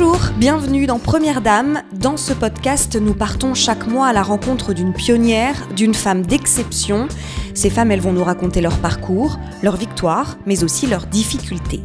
Bonjour, bienvenue dans Première Dame. Dans ce podcast, nous partons chaque mois à la rencontre d'une pionnière, d'une femme d'exception. Ces femmes, elles vont nous raconter leur parcours, leurs victoires, mais aussi leurs difficultés.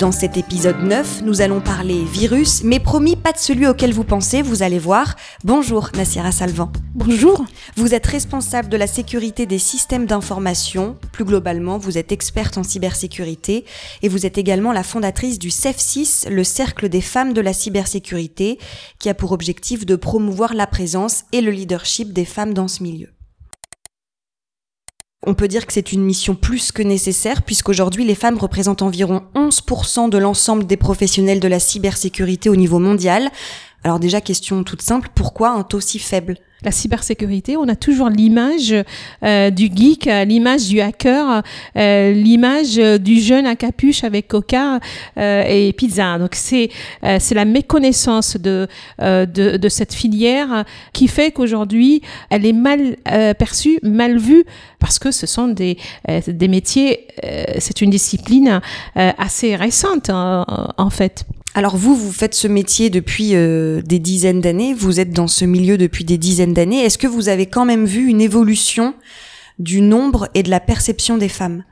Dans cet épisode 9, nous allons parler virus, mais promis pas de celui auquel vous pensez, vous allez voir. Bonjour Nassira Salvan. Bonjour. Vous êtes responsable de la sécurité des systèmes d'information. Plus globalement, vous êtes experte en cybersécurité et vous êtes également la fondatrice du CEF6, le Cercle des femmes de la cybersécurité, qui a pour objectif de promouvoir la présence et le leadership des femmes dans ce milieu. On peut dire que c'est une mission plus que nécessaire puisqu'aujourd'hui les femmes représentent environ 11% de l'ensemble des professionnels de la cybersécurité au niveau mondial. Alors déjà question toute simple, pourquoi un taux si faible? La cybersécurité, on a toujours l'image euh, du geek, euh, l'image du hacker, euh, l'image du jeune à capuche avec coca et pizza. Donc c'est c'est la méconnaissance de, de, de cette filière qui fait qu'aujourd'hui elle est mal perçue, mal vue parce que ce sont des des métiers, c'est une discipline assez récente en fait. Alors vous, vous faites ce métier depuis euh, des dizaines d'années, vous êtes dans ce milieu depuis des dizaines d'années. Est-ce que vous avez quand même vu une évolution du nombre et de la perception des femmes?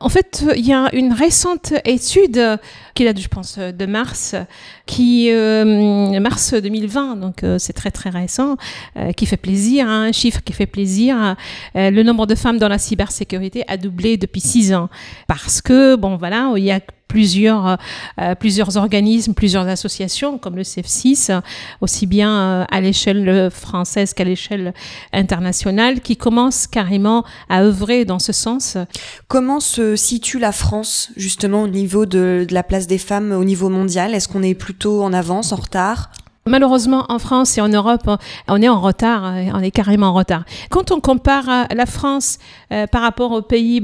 En fait, il y a une récente étude qui date, je pense, de mars, qui euh, mars 2020, donc euh, c'est très très récent, qui fait plaisir, hein, un chiffre qui fait plaisir. le nombre de femmes dans la cybersécurité a doublé depuis six ans parce que bon voilà, il y a plusieurs, euh, plusieurs organismes, plusieurs associations comme le CF6, aussi bien euh, à l'échelle française qu'à l'échelle internationale, qui commencent carrément à œuvrer dans ce sens. Se situe la France justement au niveau de, de la place des femmes au niveau mondial? Est-ce qu'on est plutôt en avance, en retard? Malheureusement, en France et en Europe, on est en retard, hein, on est carrément en retard. Quand on compare la France euh, par rapport aux pays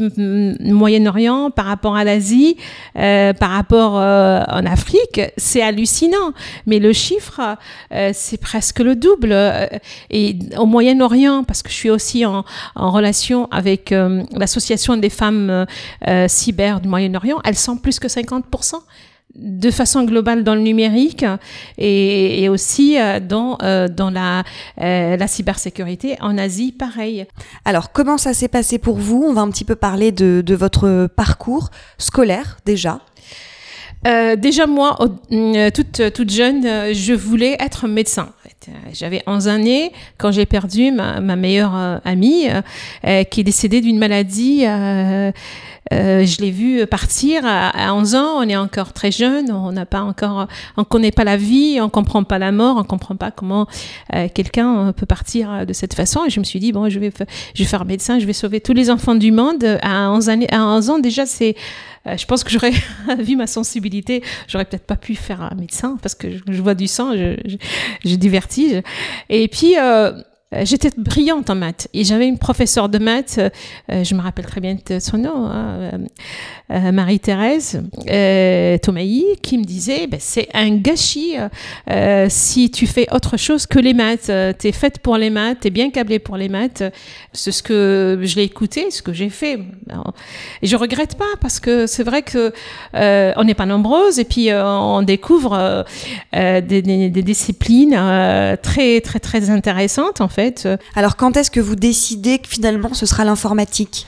Moyen-Orient, par rapport à l'Asie, euh, par rapport euh, en Afrique, c'est hallucinant. Mais le chiffre, c'est presque le double. Et au Moyen-Orient, parce que je suis aussi en relation avec l'association des femmes cyber du Moyen-Orient, elles sont plus que 50% de façon globale dans le numérique et, aussi euh, dans, euh, dans la, euh, la cybersécurité en Asie, pareil. Alors, comment ça s'est passé pour vous? On va un petit peu parler de, de votre parcours scolaire déjà. déjà moi, toute, toute jeune, je voulais être médecin. J'avais 11 années quand j'ai perdu ma, ma meilleure amie qui est décédée d'une maladie euh, je l'ai vu partir à, 11 ans. On est encore très jeune. On n'a pas encore, on connaît pas la vie, on comprend pas la mort, on comprend pas comment euh, quelqu'un peut partir de cette façon. Et je me suis dit bon, je vais, je vais faire médecin, je vais sauver tous les enfants du monde. À 11 années, à 11 ans déjà, c'est euh, je pense que j'aurais, vu ma sensibilité, j'aurais peut-être pas pu faire un médecin parce que je, vois du sang, je, je, je. Et puis, euh, euh, j'étais brillante en maths et j'avais une professeure de maths, euh, je me rappelle très bien de son nom, hein, euh, Marie-Thérèse euh, qui me disait ben, c'est un gâchis si tu fais autre chose que les maths. tu es faite pour les maths, tu es bien câblée pour les maths. C'est ce que je l'ai écouté, ce que j'ai fait. Et je regrette pas parce que c'est vrai que on n'est pas nombreuses et puis on découvre des, disciplines très très très intéressantes. Alors quand est-ce que vous décidez que finalement ce sera l'informatique?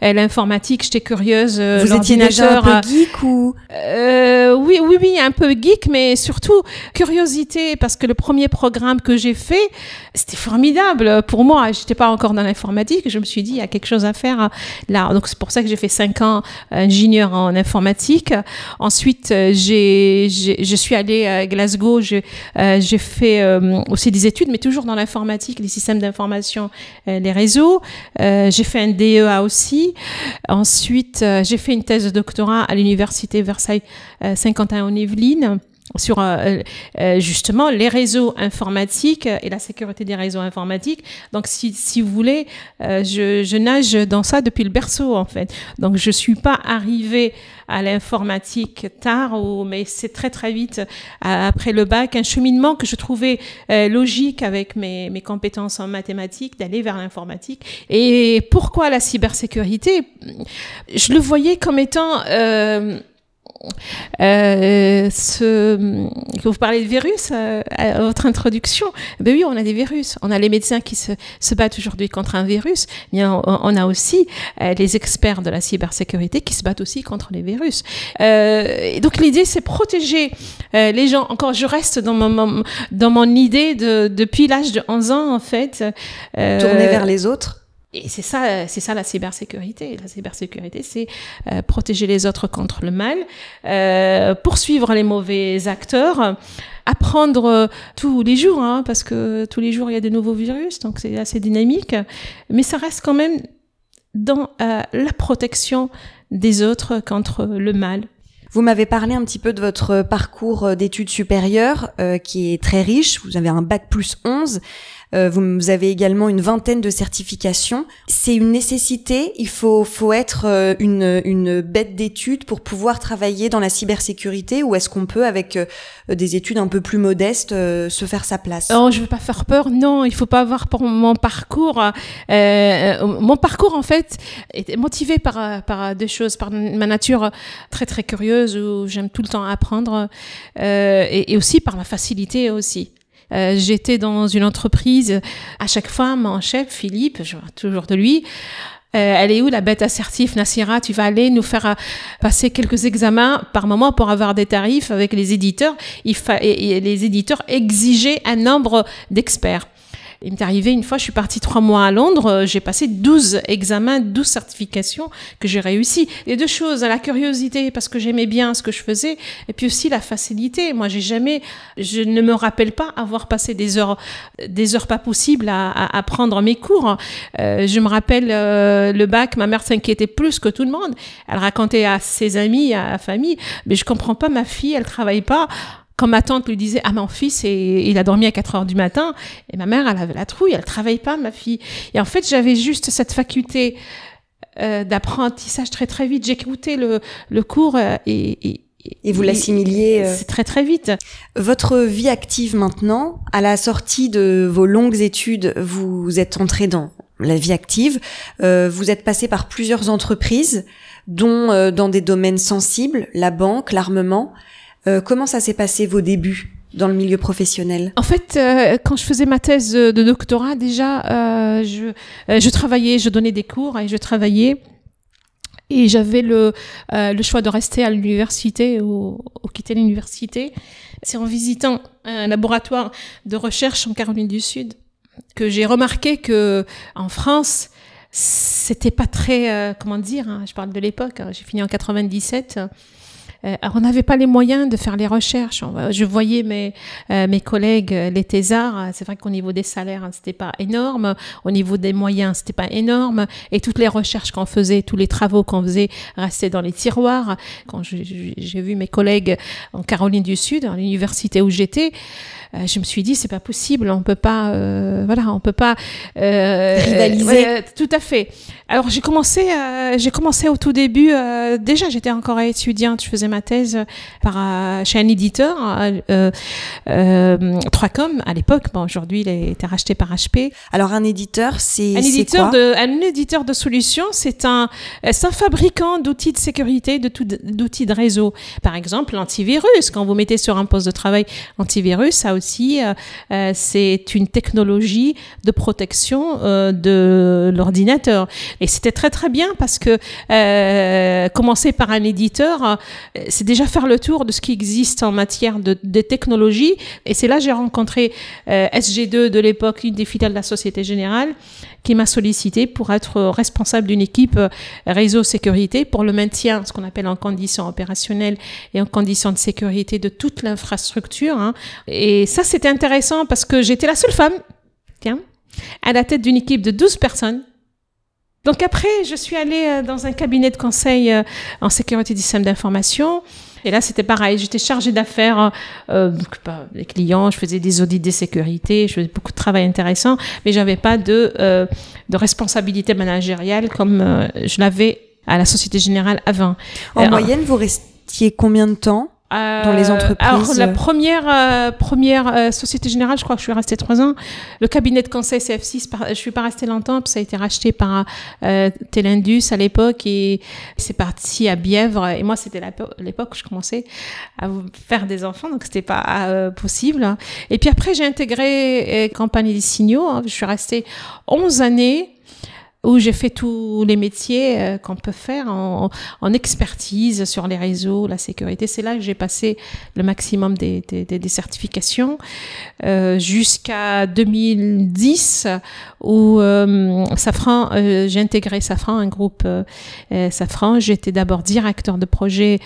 L'informatique, j'étais curieuse. Euh, vous étiez déjà un peu geek ou? Euh, Oui, oui, oui, un peu geek, mais surtout curiosité parce que le premier programme que j'ai fait, c'était formidable pour moi. J'étais pas encore dans l'informatique. Je me suis dit il y a quelque chose à faire là. Donc c'est pour ça que j'ai fait cinq ans ingénieur en informatique. Ensuite, j'ai, je suis allée à Glasgow. J'ai, j'ai fait aussi des études, mais toujours dans l'informatique les systèmes d'information, euh, les réseaux. Euh, j'ai fait un DEA aussi. Ensuite, euh, j'ai fait une thèse de doctorat à l'université Versailles 51 en Yvelines sur euh, euh, justement les réseaux informatiques et la sécurité des réseaux informatiques. Donc, si, si vous voulez, euh, je, je, nage dans ça depuis le berceau, en fait. Donc, je suis pas arrivée à l'informatique tard, ou, mais c'est très, très vite après le bac, un cheminement que je trouvais logique avec mes, mes compétences en mathématiques, d'aller vers l'informatique. Et pourquoi la cybersécurité? Je le voyais comme étant euh, ce, que vous parlez de virus euh, à votre introduction, ben oui, on a des virus. On a les médecins qui se, se battent aujourd'hui contre un virus, mais on, a aussi euh, les experts de la cybersécurité qui se battent aussi contre les virus. Euh, donc l'idée, c'est protéger euh, les gens. Encore, je reste dans mon, dans mon idée de, depuis l'âge de 11 ans, en fait. Tourner vers les autres et c'est ça, c'est ça la cybersécurité. La cybersécurité, c'est euh, protéger les autres contre le mal, euh, poursuivre les mauvais acteurs, apprendre euh, tous les jours, hein, parce que tous les jours il y a de nouveaux virus, donc c'est assez dynamique. Mais ça reste quand même dans la protection des autres contre le mal. Vous m'avez parlé un petit peu de votre parcours d'études supérieures qui est très riche. Vous avez un bac plus 11. Euh, vous avez également une vingtaine de certifications. C'est une nécessité. Il faut, faut être euh, une, une bête d'études pour pouvoir travailler dans la cybersécurité ou est-ce qu'on peut, avec euh, des études un peu plus modestes, se faire sa place? Oh, je veux pas faire peur. Non, il faut pas avoir pour mon parcours. Mon parcours, en fait, est motivé par, par deux choses, par ma nature très très curieuse où j'aime tout le temps apprendre et aussi par ma facilité aussi. Euh, J'étais dans une entreprise, à chaque fois, mon chef, Philippe, je vois toujours de lui, euh, elle est où la bête assertive, Nassira Tu vas aller nous faire euh, passer quelques examens par moment pour avoir des tarifs avec les éditeurs. Il fa et les éditeurs exigeaient un nombre d'experts. Il m'est arrivé une fois, je suis partie trois mois à Londres, euh, j'ai passé 12 examens, 12 certifications que j'ai réussi. Les deux choses, la curiosité parce que j'aimais bien ce que je faisais, et puis aussi la facilité. Moi, j'ai jamais, je ne me rappelle pas avoir passé des heures, des heures pas possibles à, à, à prendre mes cours. Euh, je me rappelle euh, le bac, ma mère s'inquiétait plus que tout le monde. Elle racontait à ses amis, à la famille, mais je comprends pas, ma fille, elle travaille pas quand ma tante lui disait ah mon fils et il a dormi à 4 heures du matin et ma mère elle avait la trouille elle travaille pas ma fille et en fait j'avais juste cette faculté euh, d'apprentissage très très vite j'écoutais le, le cours euh, et, et et vous l'assimiliez euh... C'est très très vite. Votre vie active maintenant, à la sortie de vos longues études, vous êtes entré dans la vie active. Euh, vous êtes passé par plusieurs entreprises, dont euh, dans des domaines sensibles, la banque, l'armement. Euh, comment ça s'est passé vos débuts dans le milieu professionnel? En fait, euh, quand je faisais ma thèse de, doctorat, déjà, euh, je, travaillais, je donnais des cours et je travaillais. Et j'avais le, choix de rester à l'université ou, quitter l'université. C'est en visitant un laboratoire de recherche en Caroline du Sud que j'ai remarqué que en France, c'était pas très, comment dire, hein, je parle de l'époque, hein, j'ai fini en 97. Euh, on n'avait pas les moyens de faire les recherches. Je voyais mes, euh, mes collègues, les thésards. C'est vrai qu'au niveau des salaires, hein, c'était pas énorme. Au niveau des moyens, c'était pas énorme. Et toutes les recherches qu'on faisait, tous les travaux qu'on faisait restaient dans les tiroirs. Quand j'ai vu mes collègues en Caroline du Sud, à l'université où j'étais, euh, je me suis dit c'est pas possible, on peut pas, euh, voilà, on peut pas euh, rivaliser. Euh, tout à fait. Alors j'ai commencé, euh, j'ai commencé au tout début. déjà j'étais encore étudiante, je faisais ma thèse par chez un éditeur, 3Com à l'époque. Bon aujourd'hui il a été racheté par HP. Alors un éditeur, c'est un éditeur quoi? de, un éditeur de solutions, c'est un, c'est un fabricant d'outils de sécurité, de tout, d'outils de réseau. Par exemple l'antivirus. Quand vous mettez sur un poste de travail antivirus, ça aussi, euh, c'est une technologie de protection euh, de l'ordinateur. Et c'était très très bien parce que euh, commencer par un éditeur, c'est déjà faire le tour de ce qui existe en matière de, de technologie. Et c'est là que j'ai rencontré SG2 de l'époque, une des filiales de la Société Générale, qui m'a sollicité pour être responsable d'une équipe réseau sécurité pour le maintien, ce qu'on appelle en conditions opérationnelles et en conditions de sécurité de toute l'infrastructure. Hein. Et ça, c'était intéressant parce que j'étais la seule femme, tiens, à la tête d'une équipe de 12 personnes. Donc après, je suis allée dans un cabinet de conseil en sécurité du système d'information. Et là, c'était pareil. J'étais chargée d'affaires, euh, bah, les clients, je faisais des audits de sécurité, je faisais beaucoup de travail intéressant, mais j'avais pas de, euh, de responsabilité managériale comme euh, je l'avais à la Société Générale avant. En moyenne, vous restiez combien de temps dans les entreprises Alors, la première, première Société Générale, je crois que je suis restée trois ans. Le cabinet de conseil CF6, je suis pas restée longtemps, ça a été racheté par Telindus à l'époque et c'est parti à Bièvre. Et moi, c'était l'époque où je commençais à faire des enfants, donc c'était pas possible. Et puis après, j'ai intégré Campagne des Signaux. Hein. Je suis restée 11 années où j'ai fait tous les métiers euh, qu'on peut faire en, expertise sur les réseaux, la sécurité. C'est là que j'ai passé le maximum des, certifications euh, jusqu'à 2010 où euh, Safran, j'ai intégré Safran, un groupe Safran. J'étais d'abord directeur de projet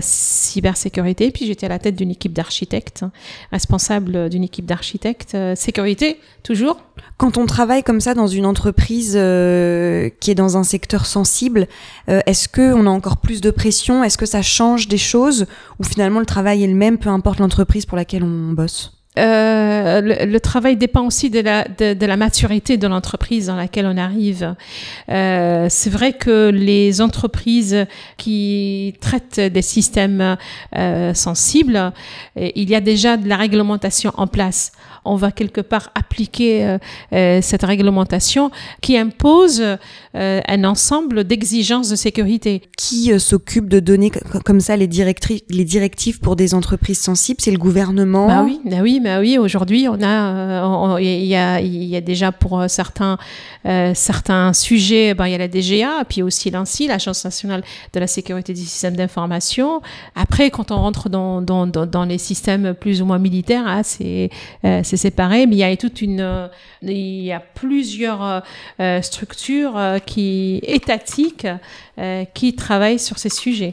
cybersécurité, puis j'étais à la tête d'une équipe d'architectes, responsable d'une équipe d'architectes sécurité toujours. Quand on travaille comme ça dans une entreprise qui est dans un secteur sensible, est-ce que on a encore plus de pression? Est-ce que ça change des choses? Ou finalement le travail est le même, peu importe l'entreprise pour laquelle on bosse? Euh, le, travail dépend aussi de la, maturité de l'entreprise dans laquelle on arrive. Euh, c'est vrai que les entreprises qui traitent des systèmes euh, sensibles, il y a déjà de la réglementation en place. On va quelque part appliquer euh, euh, cette réglementation qui impose euh, un ensemble d'exigences de sécurité. Qui s'occupe de donner comme ça les, les directives pour des entreprises sensibles? C'est le gouvernement? Bah oui, bah oui, bah oui. Aujourd'hui, on a, il y a, il y a déjà pour certains, certains sujets, bah, il y a la DGA, puis aussi l'ANSI, l'Agence nationale de la sécurité des systèmes d'information. Après, quand on rentre dans, dans, dans, les systèmes plus ou moins militaires, ah, c'est c'est séparé, mais il y a toute une, euh, il y a plusieurs euh, euh, structures qui étatiques qui travaillent sur ces sujets.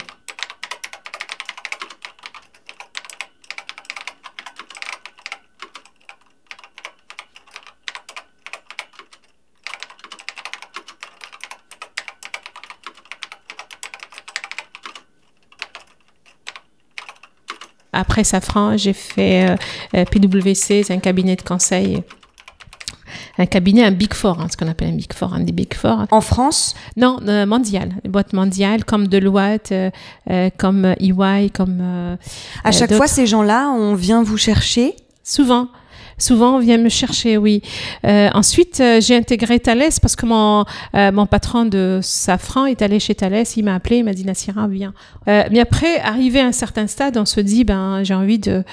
Après Safran, j'ai fait euh, PwC, c'est un cabinet de conseil. Un cabinet, un Big Four, hein, ce qu'on appelle un Big Four, un des Big Four. En France? Non, euh, mondial, une boîte mondiale, comme Deloitte, euh, euh comme EY, comme... à chaque fois, ces gens-là, on vient vous chercher? Souvent. Souvent, on vient me chercher, oui. Euh, ensuite, euh, j'ai intégré Thales parce que mon, euh, mon patron de Safran est allé chez Thales. Il m'a appelé, il m'a dit Nassira, viens. Euh, mais après, arrivé à un certain stade, on se dit, ben, j'ai envie de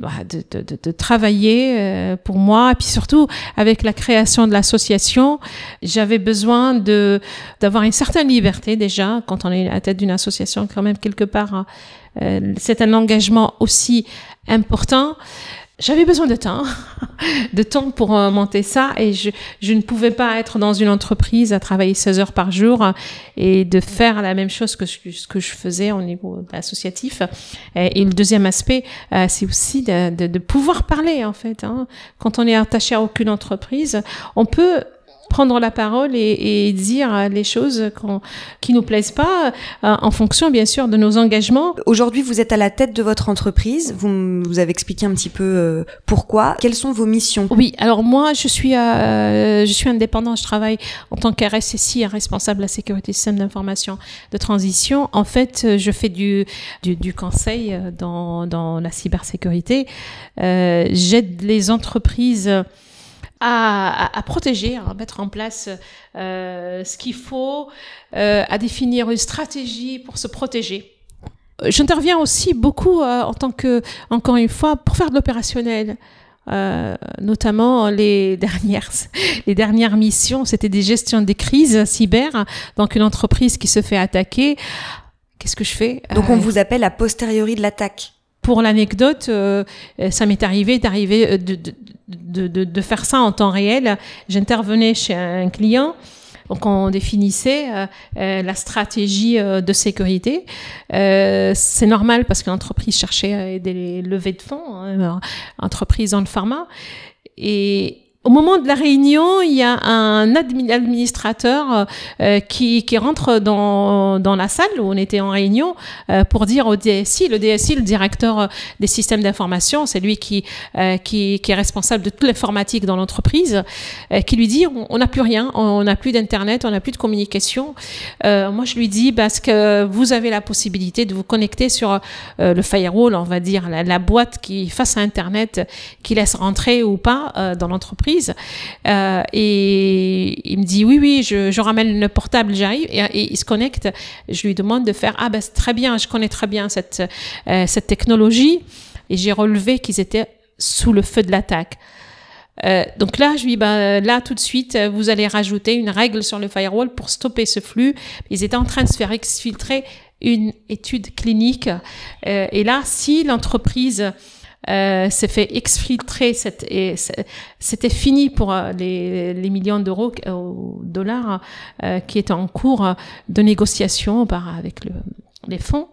bah, de, de, de, de, travailler pour moi. Et puis surtout, avec la création de l'association, j'avais besoin de d'avoir une certaine liberté déjà. Quand on est à la tête d'une association, quand même, quelque part, euh, c'est un engagement aussi important j'avais besoin de temps, de temps pour euh, monter ça et je, je, ne pouvais pas être dans une entreprise à travailler 16 heures par jour et de faire la même chose que ce que je faisais au niveau associatif. Et, le deuxième aspect, euh, c'est aussi de, de, de, pouvoir parler en fait. Hein. Quand on est attaché à aucune entreprise, on peut prendre la parole et, et dire les choses qui nous plaisent pas, euh, en fonction bien sûr de nos engagements. Aujourd'hui, vous êtes à la tête de votre entreprise. Vous vous avez expliqué un petit peu euh, pourquoi. Quelles sont vos missions? Oui, alors moi, je suis euh, je suis indépendant. Je travaille en tant qu'RSSI, responsable de la sécurité système d'information de transition. En fait, je fais du du, du conseil dans dans la cybersécurité. Euh, J'aide les entreprises à, à, protéger, à mettre en place euh, ce qu'il faut, euh, à définir une stratégie pour se protéger. J'interviens aussi beaucoup euh, en tant que, encore une fois, pour faire de l'opérationnel. Euh, notamment les dernières, les dernières missions, c'était des gestions des crises cyber. Donc une entreprise qui se fait attaquer, qu'est-ce que je fais? Donc on vous appelle a posteriori de l'attaque pour l'anecdote, euh, ça m'est arrivé d'arriver de, de, de, de, faire ça en temps réel. J'intervenais chez un client. Donc on définissait euh, euh la stratégie euh, de sécurité. Euh, c'est normal parce que l'entreprise cherchait des levées de fonds, hein, entreprise dans le pharma. Et au moment de la réunion, il y a un administrateur euh, euh, qui, qui rentre dans, dans la salle où on était en réunion euh, pour dire au DSI, le DSI, le directeur des systèmes d'information, c'est lui qui, qui, qui, est responsable de toute l'informatique dans l'entreprise, qui lui dit on n'a plus rien, on n'a plus d'internet, on n'a plus de communication. moi, je lui dis parce que vous avez la possibilité de vous connecter sur le firewall, on va dire la, la, boîte qui face à internet qui laisse rentrer ou pas dans l'entreprise euh, et il me dit oui, oui, je, ramène le portable, j'arrive. Et, il se connecte. Je lui demande de faire ah ben très bien, je connais très bien cette euh, cette technologie. Et j'ai relevé qu'ils étaient sous le feu de l'attaque. Euh, donc là, je lui dis, bah, là, tout de suite, vous allez rajouter une règle sur le firewall pour stopper ce flux. Ils étaient en train de se faire exfiltrer une étude clinique. et là, si l'entreprise euh, s'est fait exfiltrer, c'était fini pour euh, les, les millions d'euros, euh, dollars euh, qui étaient en cours de négociation par, avec le, les fonds.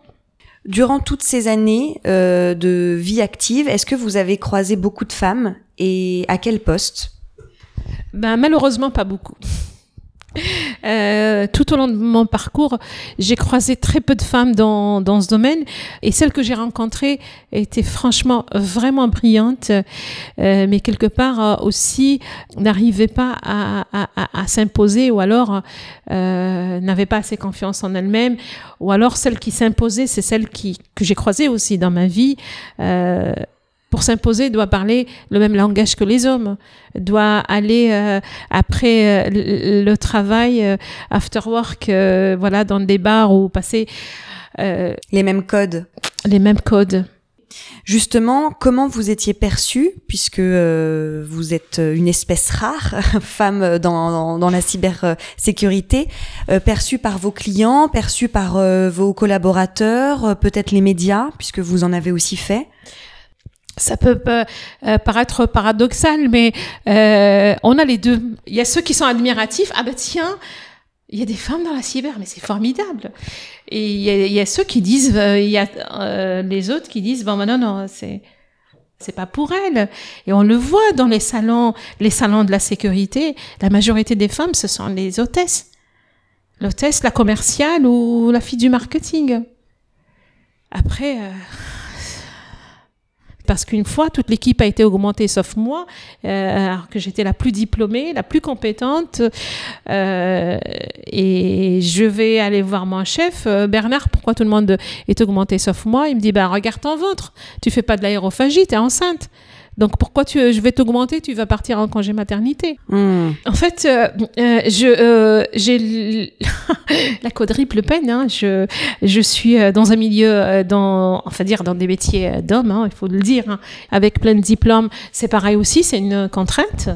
Durant toutes ces années euh, de vie active, est-ce que vous avez croisé beaucoup de femmes et à quel poste? Ben, Malheureusement, pas beaucoup. Euh, tout au long de mon parcours, j'ai croisé très peu de femmes dans, dans ce domaine et celles que j'ai rencontrées étaient franchement vraiment brillantes, euh, mais quelque part euh, aussi n'arrivaient pas à, à, à, s'imposer ou alors euh, n'avaient pas assez confiance en elles-mêmes ou alors celles qui s'imposaient, c'est celles qui, que j'ai croisées aussi dans ma vie. Euh, pour s'imposer, doit parler le même langage que les hommes, doit aller euh, après euh, le, travail, euh, after work, voilà, dans des bars ou passer les mêmes codes. Les mêmes codes. Justement, comment vous étiez perçue, puisque vous êtes une espèce rare, femme dans, dans, la cybersécurité, perçue par vos clients, perçue par vos collaborateurs, peut-être les médias, puisque vous en avez aussi fait? Ça peut euh, paraître paradoxal, mais euh, on a les deux. Il y a ceux qui sont admiratifs. Ah ben tiens, il y a des femmes dans la cyber, mais c'est formidable. Et il y, a, ceux qui disent, euh, il y a euh, les autres qui disent, bon, ben non, non, c'est c'est pas pour elles. Et on le voit dans les salons, les salons de la sécurité. La majorité des femmes, ce sont les hôtesses. L'hôtesse, la commerciale ou la fille du marketing. Après, euh, parce qu'une fois, toute l'équipe a été augmentée sauf moi, euh, alors que j'étais la plus diplômée, la plus compétente. Euh, et je vais aller voir mon chef, euh, Bernard, pourquoi tout le monde est augmenté sauf moi Il me dit, bah, regarde ton ventre, tu fais pas de l'aérophagie, tu es enceinte. Donc pourquoi tu, je vais t'augmenter, tu vas partir en congé maternité? Hmm. En fait, euh, euh, je euh, j'ai la quadruple peine. Hein. Je je suis dans un milieu dans enfin dire dans des métiers d'hommes, hein, il faut le dire, hein. avec plein de diplômes. C'est pareil aussi, c'est une contrainte.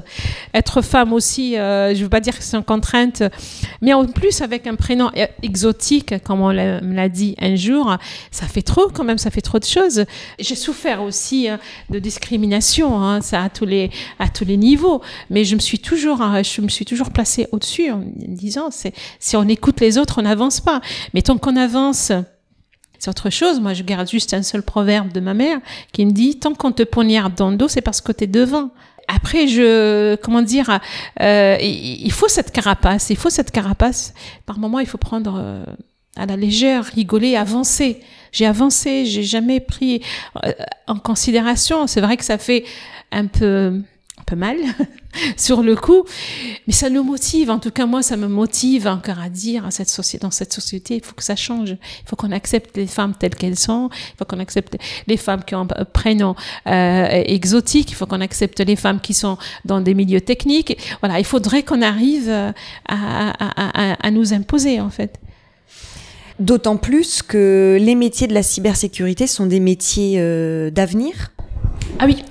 Être femme aussi, je veux pas dire que c'est une contrainte, mais en plus avec un prénom exotique, comme on me l'a dit un jour, ça fait trop quand même, ça fait trop de choses. J'ai souffert aussi de discrimination hein, ça à tous les à tous les niveaux. Mais je me suis toujours euh, je me suis toujours placée au-dessus en disant c'est si on écoute les autres, on n'avance pas. Mais tant qu'on avance c'est autre chose. Moi, je garde juste un seul proverbe de ma mère qui me dit tant qu'on te poignarde dans le dos, c'est parce que t'es devant. Après, je, comment dire, euh, il faut cette carapace, il faut cette carapace. Par moment, il faut prendre euh, à la légère, rigoler, avancer. J'ai avancé, j'ai jamais pris euh, en considération. C'est vrai que ça fait un peu un peu mal sur le coup, mais ça nous motive. En tout cas, moi, ça me motive encore à dire à cette société, dans cette société, il faut que ça change. Il faut qu'on accepte les femmes telles qu'elles sont. Il faut qu'on accepte les femmes qui ont un prénom euh, exotique. Il faut qu'on accepte les femmes qui sont dans des milieux techniques. Voilà, il faudrait qu'on arrive à, à, à, à nous imposer, en fait. D'autant plus que les métiers de la cybersécurité sont des métiers euh, d'avenir. Ah oui.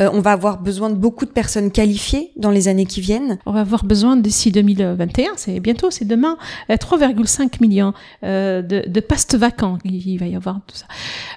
Euh, on va avoir besoin de beaucoup de personnes qualifiées dans les années qui viennent. On va avoir besoin d'ici 2021, c'est bientôt, c'est demain, 3,5 euh, millions de, de postes vacants. Il va y avoir tout ça.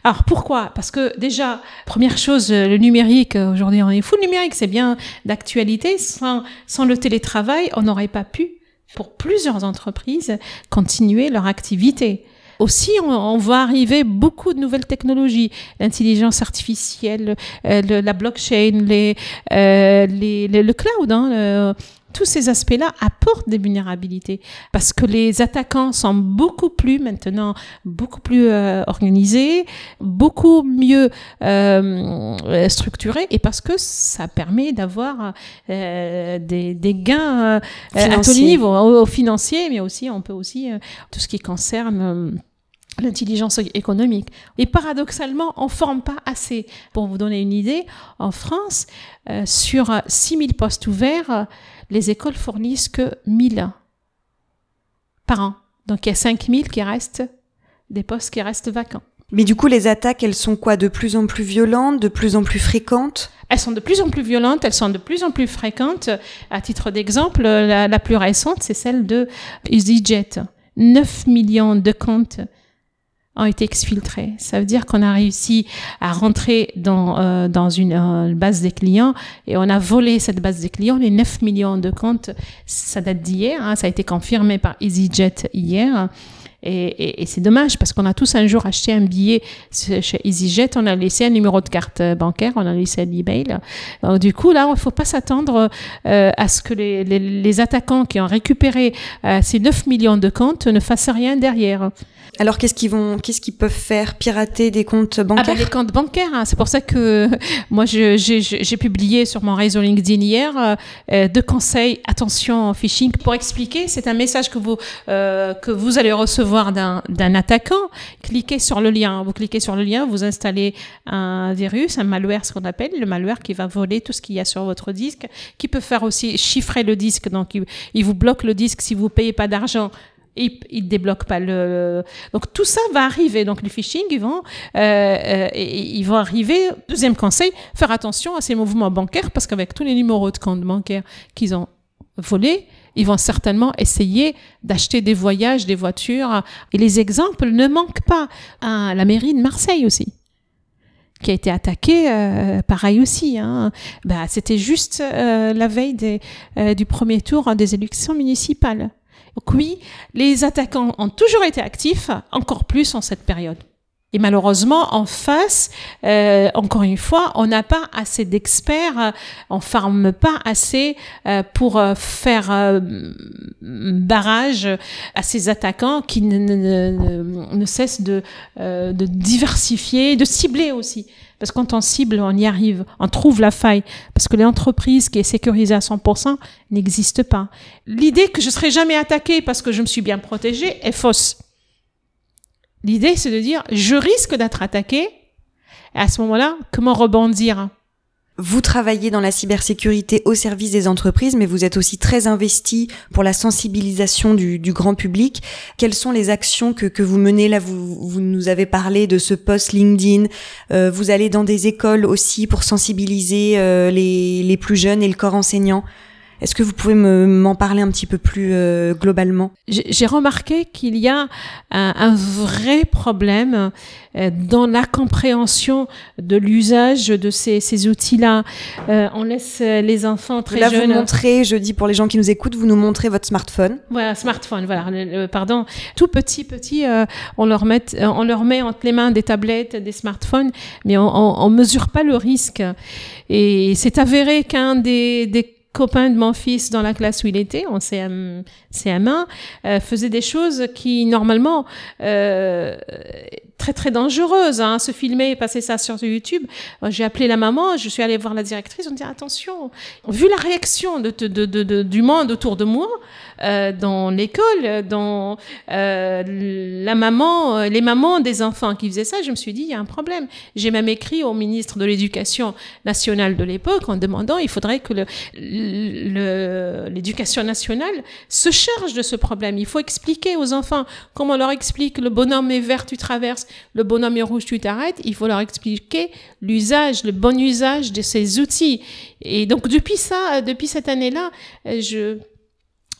Alors pourquoi? Parce que déjà, première chose, le numérique, aujourd'hui on est fou, le numérique c'est bien d'actualité. Sans, sans le télétravail, on n'aurait pas pu pour plusieurs entreprises continuer leur activité. Aussi, on, voit arriver beaucoup de nouvelles technologies, l'intelligence artificielle, la blockchain, les, les, le cloud. Hein, tous ces aspects-là apportent des vulnérabilités parce que les attaquants sont beaucoup plus maintenant beaucoup plus euh, organisés, beaucoup mieux euh, structurés et parce que ça permet d'avoir euh, des, des, gains à tous les niveaux, au, financier, mais aussi on peut aussi tout ce qui concerne l'intelligence économique. Et paradoxalement, on forme pas assez. Pour vous donner une idée, en France, sur 6000 postes ouverts, les écoles fournissent que 1000 par an. Donc il y a 5000 qui restent, des postes qui restent vacants. Mais du coup, les attaques, elles sont quoi? De plus en plus violentes, de plus en plus fréquentes? Elles sont de plus en plus violentes, elles sont de plus en plus fréquentes. À titre d'exemple, la, plus récente, c'est celle de EasyJet. 9 millions de comptes ont été exfiltrés. Ça veut dire qu'on a réussi à rentrer dans, euh, dans une euh, base des clients et on a volé cette base des clients. Les 9 millions de comptes, ça date d'hier, hein, ça a été confirmé par EasyJet hier. Et, et, et c'est dommage parce qu'on a tous un jour acheté un billet chez EasyJet, on a laissé un numéro de carte bancaire, on a laissé un email. Donc, du coup, là, il ne faut pas s'attendre euh, à ce que les, les, les, attaquants qui ont récupéré euh, ces 9 millions de comptes ne fassent rien derrière. Alors qu'est-ce qu'ils vont, qu'est-ce qu'ils peuvent faire? Pirater des comptes bancaires ah ben, Les comptes bancaires, hein. c'est pour ça que moi j'ai publié sur mon réseau LinkedIn hier euh, euh, deux conseils attention phishing pour expliquer. C'est un message que vous euh, que vous allez recevoir d'un attaquant. Cliquez sur le lien. Vous cliquez sur le lien, vous installez un virus, un malware, ce qu'on appelle le malware qui va voler tout ce qu'il y a sur votre disque, qui peut faire aussi chiffrer le disque. Donc il, il vous bloque le disque si vous payez pas d'argent ils, ils débloquent pas le. Donc tout ça va arriver. Donc les phishing, ils vont, euh, euh ils vont arriver. Deuxième conseil, faire attention à ces mouvements bancaires parce qu'avec tous les numéros de compte bancaire qu'ils ont volés, ils vont certainement essayer d'acheter des voyages, des voitures. Et les exemples ne manquent pas. À la mairie de Marseille aussi qui a été attaquée, euh, pareil aussi. Hein. Bah, C'était juste euh, la veille euh, du premier tour des élections municipales. Donc oui, les attaquants ont toujours été actifs, encore plus en cette période. Et malheureusement, en face, euh, encore une fois, on n'a pas assez d'experts, on forme pas assez euh, pour euh, faire euh, barrage à ces attaquants qui ne, ne, ne, cessent de, euh, de diversifier, de cibler aussi. Parce que quand on cible, on y arrive, on trouve la faille. Parce que l'entreprise qui est sécurisée à 100% n'existe pas. L'idée que je serai jamais attaqué parce que je me suis bien protégée est fausse. L'idée, c'est de dire, je risque d'être attaqué. Et à ce moment-là, comment rebondir? Vous travaillez dans la cybersécurité au service des entreprises, mais vous êtes aussi très investi pour la sensibilisation du, grand public. Quelles sont les actions que, que vous menez? Là, vous, vous, nous avez parlé de ce post LinkedIn. Euh, vous allez dans des écoles aussi pour sensibiliser euh, les, les plus jeunes et le corps enseignant. Est-ce que vous pouvez m'en parler un petit peu plus euh, globalement? J'ai remarqué qu'il y a un, un vrai problème euh, dans la compréhension de l'usage de ces, ces outils-là. Euh, on laisse les enfants très Là, jeunes. Là, vous montrez, je dis pour les gens qui nous écoutent, vous nous montrez votre smartphone. Voilà, smartphone, voilà, le, le, pardon. Tout petit, petit, euh, on, leur met, on leur met entre les mains des tablettes, des smartphones, mais on ne mesure pas le risque. Et c'est avéré qu'un des, des copain de mon fils dans la classe où il était, en CM, CM1, euh, faisait des choses qui, normalement, euh, très très dangereuses, hein, se filmer et passer ça sur YouTube. J'ai appelé la maman, je suis allée voir la directrice, on me dit attention, vu la réaction du monde autour de moi, euh, dans l'école, dans euh, la maman, les mamans des enfants qui faisaient ça, je me suis dit il y a un problème. J'ai même écrit au ministre de l'Éducation nationale de l'époque en demandant il faudrait que l'éducation nationale se charge de ce problème. Il faut expliquer aux enfants comment on leur explique le bonhomme est vert, tu traverses, le bonhomme rouge, tu t'arrêtes. Il faut leur expliquer l'usage, le bon usage de ces outils. Et donc depuis ça, depuis cette année-là, je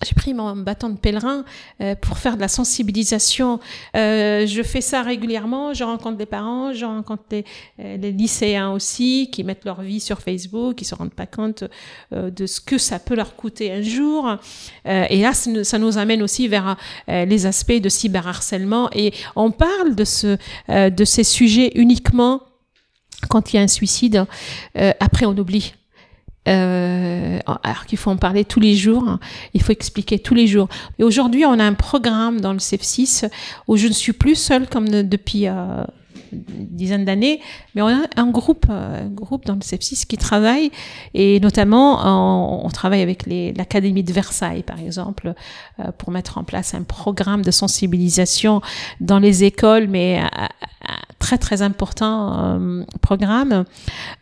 j'ai pris mon bâton de pèlerin euh, pour faire de la sensibilisation. Euh, je fais ça régulièrement. Je rencontre des parents, je rencontre des, euh, lycéens aussi qui mettent leur vie sur Facebook, qui se rendent pas compte de ce que ça peut leur coûter un jour. Et là, ça nous, amène aussi vers les aspects de cyberharcèlement. Et on parle de de ces sujets uniquement quand il y a un suicide. après, on oublie. Euh, alors qu'il faut en parler tous les jours, hein. il faut expliquer tous les jours. Et aujourd'hui, on a un programme dans le CEF6 où je ne suis plus seule comme depuis euh, dizaine d'années, mais on a un groupe, euh, un groupe dans le CEF6 qui travaille, et notamment on, travaille avec l'Académie de Versailles, par exemple, euh, pour mettre en place un programme de sensibilisation dans les écoles, mais très très important euh, programme.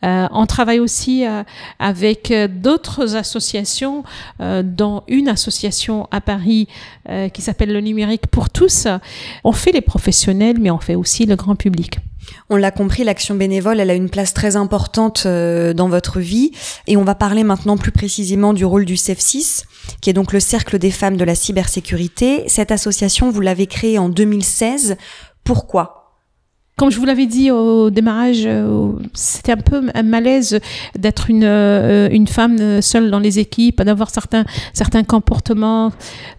Euh, on travaille aussi euh, avec d'autres associations, dont une association à Paris qui s'appelle le numérique pour tous. On fait les professionnels, mais on fait aussi le grand public. On l'a compris, l'action bénévole, elle a une place très importante dans votre vie. Et on va parler maintenant plus précisément du rôle du CEF6, qui est donc le Cercle des femmes de la cybersécurité. Cette association, vous l'avez créée en 2016. Pourquoi? Comme je vous l'avais dit au démarrage, euh, c'était un peu un malaise d'être une, euh, une femme seule dans les équipes, d'avoir certains, certains comportements.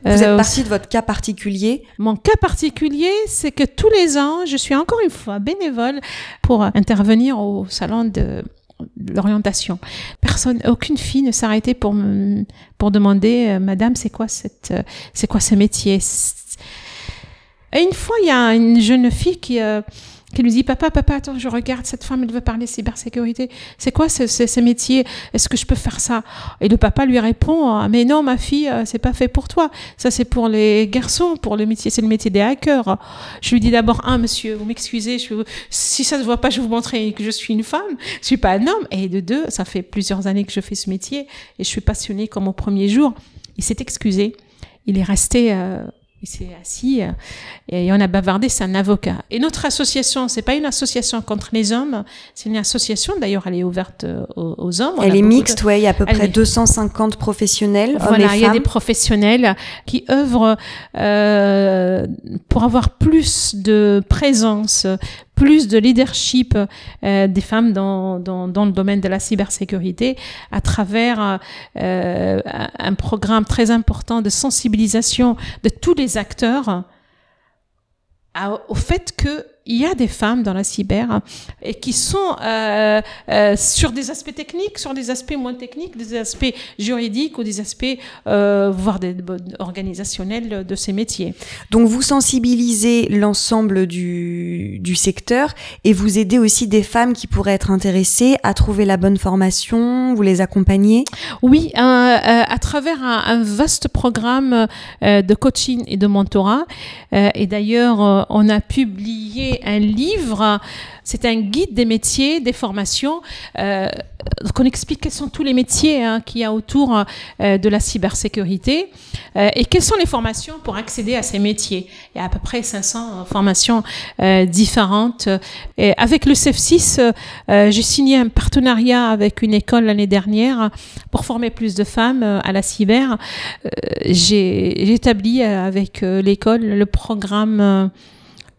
Vous êtes euh, partie de votre cas particulier? Mon cas particulier, c'est que tous les ans, je suis encore une fois bénévole pour intervenir au salon de l'orientation. Personne, aucune fille ne s'arrêtait pour me, pour demander, Madame, c'est quoi cette, c'est quoi ce métier? Et une fois, il y a une jeune fille qui qui lui dit Papa, papa, attends, je regarde, cette femme, elle veut parler cybersécurité. C'est quoi ce, ce, métier? Est-ce que je peux faire ça? Et le papa lui répond ah, Mais non, ma fille, euh, c'est pas fait pour toi. Ça, c'est pour les garçons, pour le métier, c'est le métier des hackers. Je lui dis d'abord Ah, monsieur, vous m'excusez, si ça ne se voit pas, je vous montrer que je suis une femme, je suis pas un homme. Et de deux, ça fait plusieurs années que je fais ce métier et je suis passionnée comme au premier jour. Il s'est excusé. Il est resté. Euh, il s'est assis euh, et on a bavardé, c'est un avocat. Et notre association, c'est pas une association contre les hommes, c'est une association, d'ailleurs, elle est ouverte euh, aux, hommes. Elle est mixte, ouais, il y a à peu près 250 professionnels. Voilà, il y a des professionnels qui œuvrent euh, pour avoir plus de présence, plus de leadership euh, des femmes dans, dans, le domaine de la cybersécurité à travers euh, un programme très important de sensibilisation de tous les acteurs au fait que il y a des femmes dans la cyber et qui sont euh, euh, sur des aspects techniques, sur des aspects moins techniques, des aspects juridiques ou des aspects euh, voire des, organisationnels de ces métiers. Donc vous sensibilisez l'ensemble du, du secteur et vous aidez aussi des femmes qui pourraient être intéressées à trouver la bonne formation, vous les accompagnez? Oui, euh, à travers un, un, vaste programme de coaching et de mentorat. et d'ailleurs, on a publié un livre, c'est un guide des métiers, des formations. Euh, explique quels sont tous les métiers hein, qu'il y a autour euh, de la cybersécurité euh, et quelles sont les formations pour accéder à ces métiers? Il y a à peu près 500 formations euh, différentes. Et avec le CEF6, j'ai signé un partenariat avec une école l'année dernière pour former plus de femmes à la cyber. j'ai établi avec l'école le programme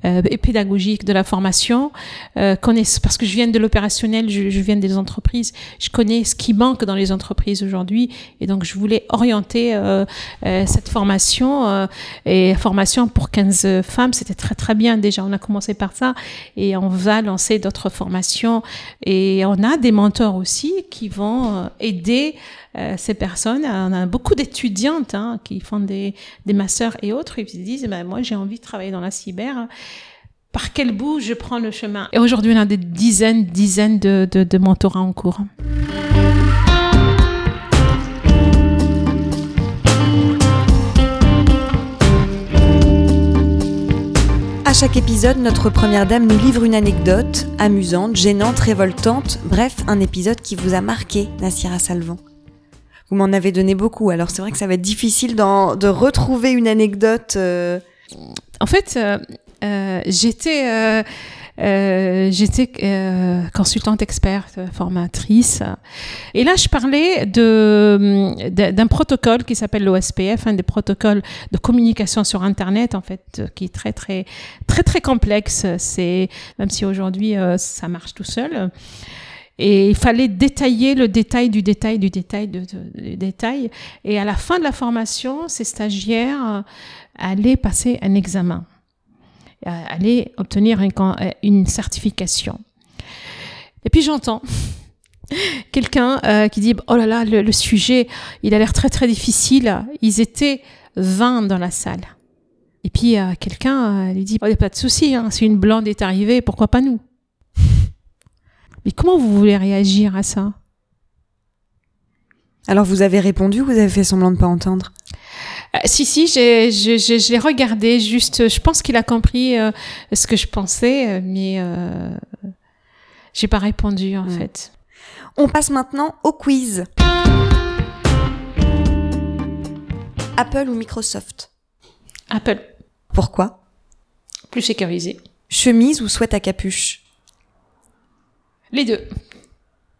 et pédagogique de la formation, euh, parce que je viens de l'opérationnel, je, je, viens des entreprises, je connais ce qui manque dans les entreprises aujourd'hui, et donc je voulais orienter euh, euh cette formation euh, et formation pour 15 femmes, c'était très très bien déjà. On a commencé par ça et on va lancer d'autres formations et on a des mentors aussi qui vont aider euh, ces personnes. On a beaucoup d'étudiantes hein, qui font des, des et autres. Ils se disent, ben, moi j'ai envie de travailler dans la cyber. Par quel bout je prends le chemin? Et aujourd'hui, on a des dizaines, dizaines de, de, de mentorats en cours. À chaque épisode, notre première dame nous livre une anecdote amusante, gênante, révoltante, bref, un épisode qui vous a marqué, Nassira Salvan. Vous m'en avez donné beaucoup, alors c'est vrai que ça va être difficile de retrouver une anecdote. Euh. En fait, euh, euh, j'étais consultante experte, formatrice. Et là, je parlais d'un protocole qui s'appelle l'OSPF, un des protocoles de communication sur Internet, en fait, qui est très, très, très, très complexe. C'est, même si aujourd'hui, ça marche tout seul. Et il fallait détailler le détail du détail du détail du détail. Et à la fin de la formation, ces stagiaires allaient passer un examen aller obtenir une certification. Et puis j'entends quelqu'un euh, qui dit oh là là le, sujet il a l'air très très difficile ils étaient 20 dans la salle et puis euh, quelqu'un euh, lui dit oh, n'y a pas de souci hein, si une blonde est arrivée pourquoi pas nous? Mais comment vous voulez réagir à ça? Alors vous avez répondu ou vous avez fait semblant de pas entendre? Euh, si, si, je, l'ai regardé juste. Je pense qu'il a compris euh, ce que je pensais, euh, mais j'ai pas répondu en fait. On passe maintenant au quiz. Apple ou Microsoft? Apple. Pourquoi? Plus sécurisé. Chemise ou sweat à capuche? Les deux.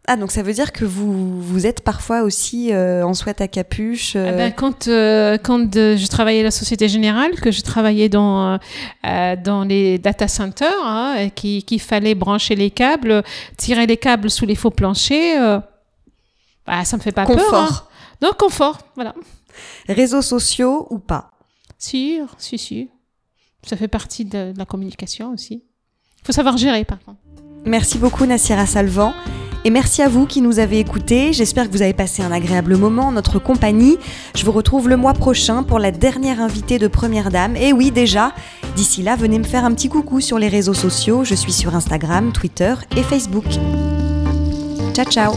Ah, donc ça veut dire que vous, vous êtes parfois aussi euh, en sweat à capuche euh... Ah ben, Quand, euh, quand je travaillais à la Société Générale, que je travaillais dans, euh, dans les data centers, hein, qu'il fallait brancher les câbles, tirer les câbles sous les faux planchers, bah, ça me fait pas confort. peur. Hein. Non, confort, voilà. Réseaux sociaux ou pas? Si, si, si. Ça fait partie de, de la communication aussi. Il faut savoir gérer, par contre. Merci beaucoup, Nassira Salvan. Et merci à vous qui nous avez écoutés. J'espère que vous avez passé un agréable moment en notre compagnie. Je vous retrouve le mois prochain pour la dernière invitée de Première Dame. Et oui, déjà, d'ici là, venez me faire un petit coucou sur les réseaux sociaux. Je suis sur Instagram, Twitter et Facebook. Ciao, ciao